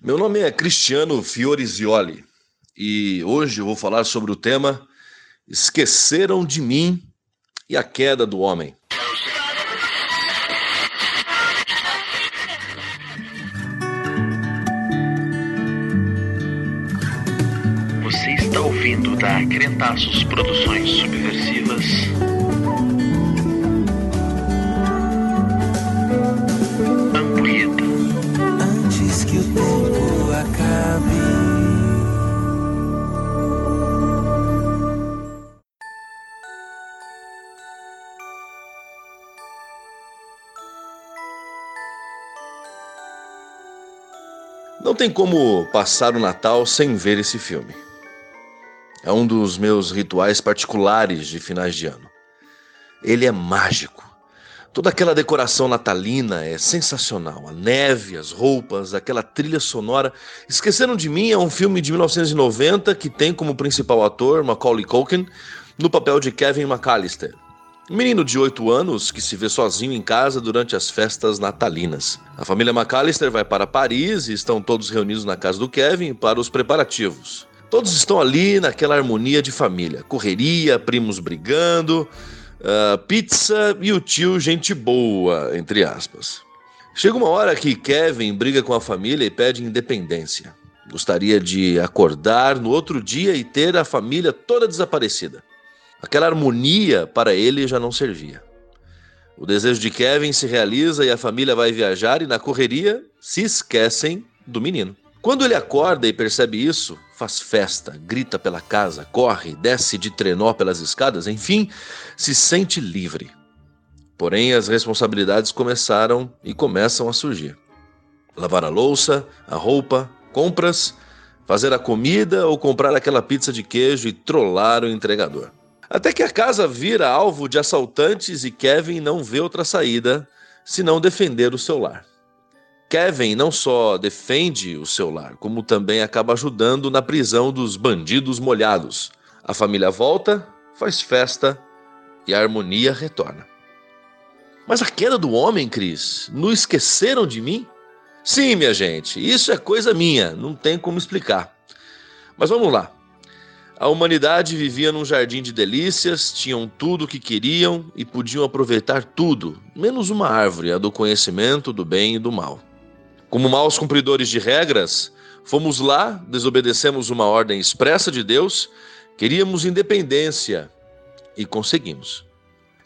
Meu nome é Cristiano Fiorizioli e hoje eu vou falar sobre o tema Esqueceram de mim e a queda do homem. Você está ouvindo da Crentaços Produções Subversivas. Não tem como passar o Natal sem ver esse filme. É um dos meus rituais particulares de finais de ano. Ele é mágico. Toda aquela decoração natalina é sensacional. A neve, as roupas, aquela trilha sonora. Esqueceram de Mim é um filme de 1990 que tem como principal ator Macaulay Culkin no papel de Kevin McAllister. Um menino de 8 anos que se vê sozinho em casa durante as festas natalinas. A família McAllister vai para Paris e estão todos reunidos na casa do Kevin para os preparativos. Todos estão ali naquela harmonia de família. Correria, primos brigando, ah, pizza e o tio gente boa, entre aspas. Chega uma hora que Kevin briga com a família e pede independência. Gostaria de acordar no outro dia e ter a família toda desaparecida. Aquela harmonia para ele já não servia. O desejo de Kevin se realiza e a família vai viajar e na correria se esquecem do menino. Quando ele acorda e percebe isso, faz festa, grita pela casa, corre, desce de trenó pelas escadas, enfim, se sente livre. Porém, as responsabilidades começaram e começam a surgir. Lavar a louça, a roupa, compras, fazer a comida ou comprar aquela pizza de queijo e trollar o entregador. Até que a casa vira alvo de assaltantes e Kevin não vê outra saída senão defender o seu lar. Kevin não só defende o seu lar, como também acaba ajudando na prisão dos bandidos molhados. A família volta, faz festa e a harmonia retorna. Mas a queda do homem, Cris, não esqueceram de mim? Sim, minha gente, isso é coisa minha, não tem como explicar. Mas vamos lá. A humanidade vivia num jardim de delícias, tinham tudo o que queriam e podiam aproveitar tudo, menos uma árvore, a do conhecimento do bem e do mal. Como maus cumpridores de regras, fomos lá, desobedecemos uma ordem expressa de Deus, queríamos independência e conseguimos.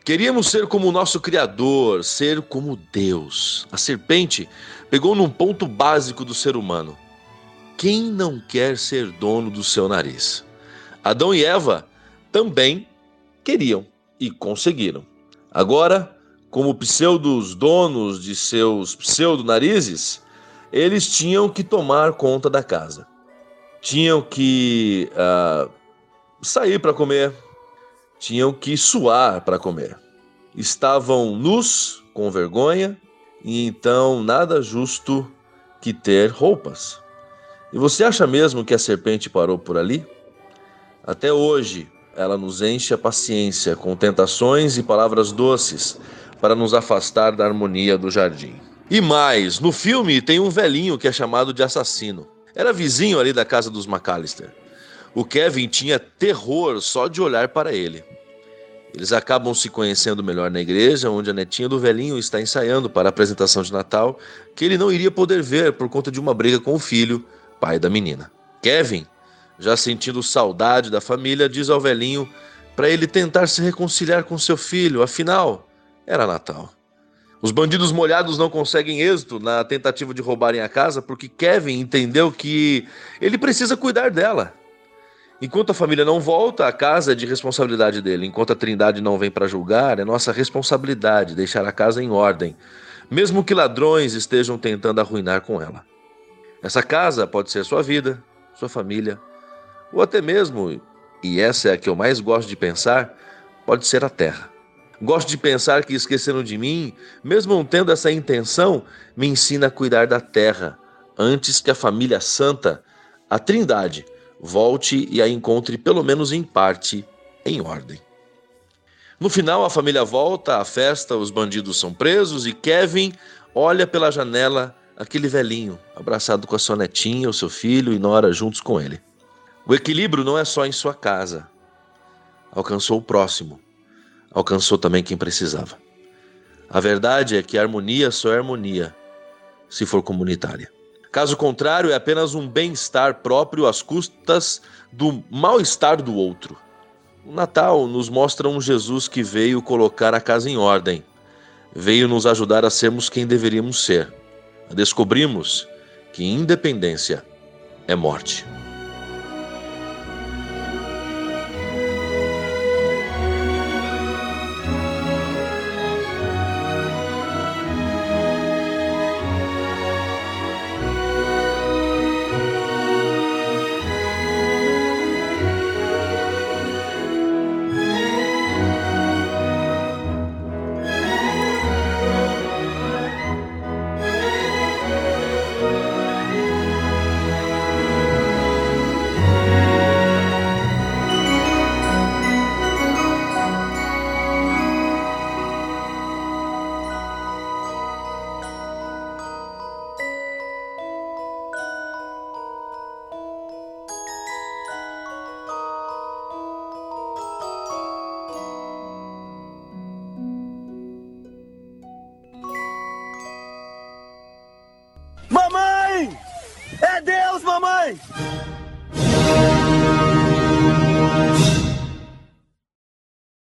Queríamos ser como o nosso Criador, ser como Deus. A serpente pegou num ponto básico do ser humano. Quem não quer ser dono do seu nariz? Adão e Eva também queriam e conseguiram. Agora, como pseudos donos de seus pseudo-narizes, eles tinham que tomar conta da casa. Tinham que ah, sair para comer, tinham que suar para comer. Estavam nus, com vergonha, e então nada justo que ter roupas. E você acha mesmo que a serpente parou por ali? Até hoje, ela nos enche a paciência com tentações e palavras doces para nos afastar da harmonia do jardim. E mais, no filme tem um velhinho que é chamado de assassino. Era vizinho ali da casa dos McAllister. O Kevin tinha terror só de olhar para ele. Eles acabam se conhecendo melhor na igreja, onde a netinha do velhinho está ensaiando para a apresentação de Natal, que ele não iria poder ver por conta de uma briga com o filho, pai da menina. Kevin, já sentindo saudade da família, diz ao velhinho para ele tentar se reconciliar com seu filho, afinal, era Natal. Os bandidos molhados não conseguem êxito na tentativa de roubarem a casa porque Kevin entendeu que ele precisa cuidar dela. Enquanto a família não volta, a casa é de responsabilidade dele. Enquanto a Trindade não vem para julgar, é nossa responsabilidade deixar a casa em ordem, mesmo que ladrões estejam tentando arruinar com ela. Essa casa pode ser sua vida, sua família, ou até mesmo, e essa é a que eu mais gosto de pensar, pode ser a terra. Gosto de pensar que esqueceram de mim, mesmo não tendo essa intenção, me ensina a cuidar da terra, antes que a família santa, a Trindade, volte e a encontre, pelo menos em parte, em ordem. No final, a família volta à festa, os bandidos são presos e Kevin olha pela janela aquele velhinho, abraçado com a sua netinha, o seu filho e Nora juntos com ele. O equilíbrio não é só em sua casa. Alcançou o próximo, alcançou também quem precisava. A verdade é que a harmonia só é harmonia se for comunitária. Caso contrário, é apenas um bem-estar próprio às custas do mal-estar do outro. O Natal nos mostra um Jesus que veio colocar a casa em ordem, veio nos ajudar a sermos quem deveríamos ser. Descobrimos que independência é morte. É Deus, mamãe!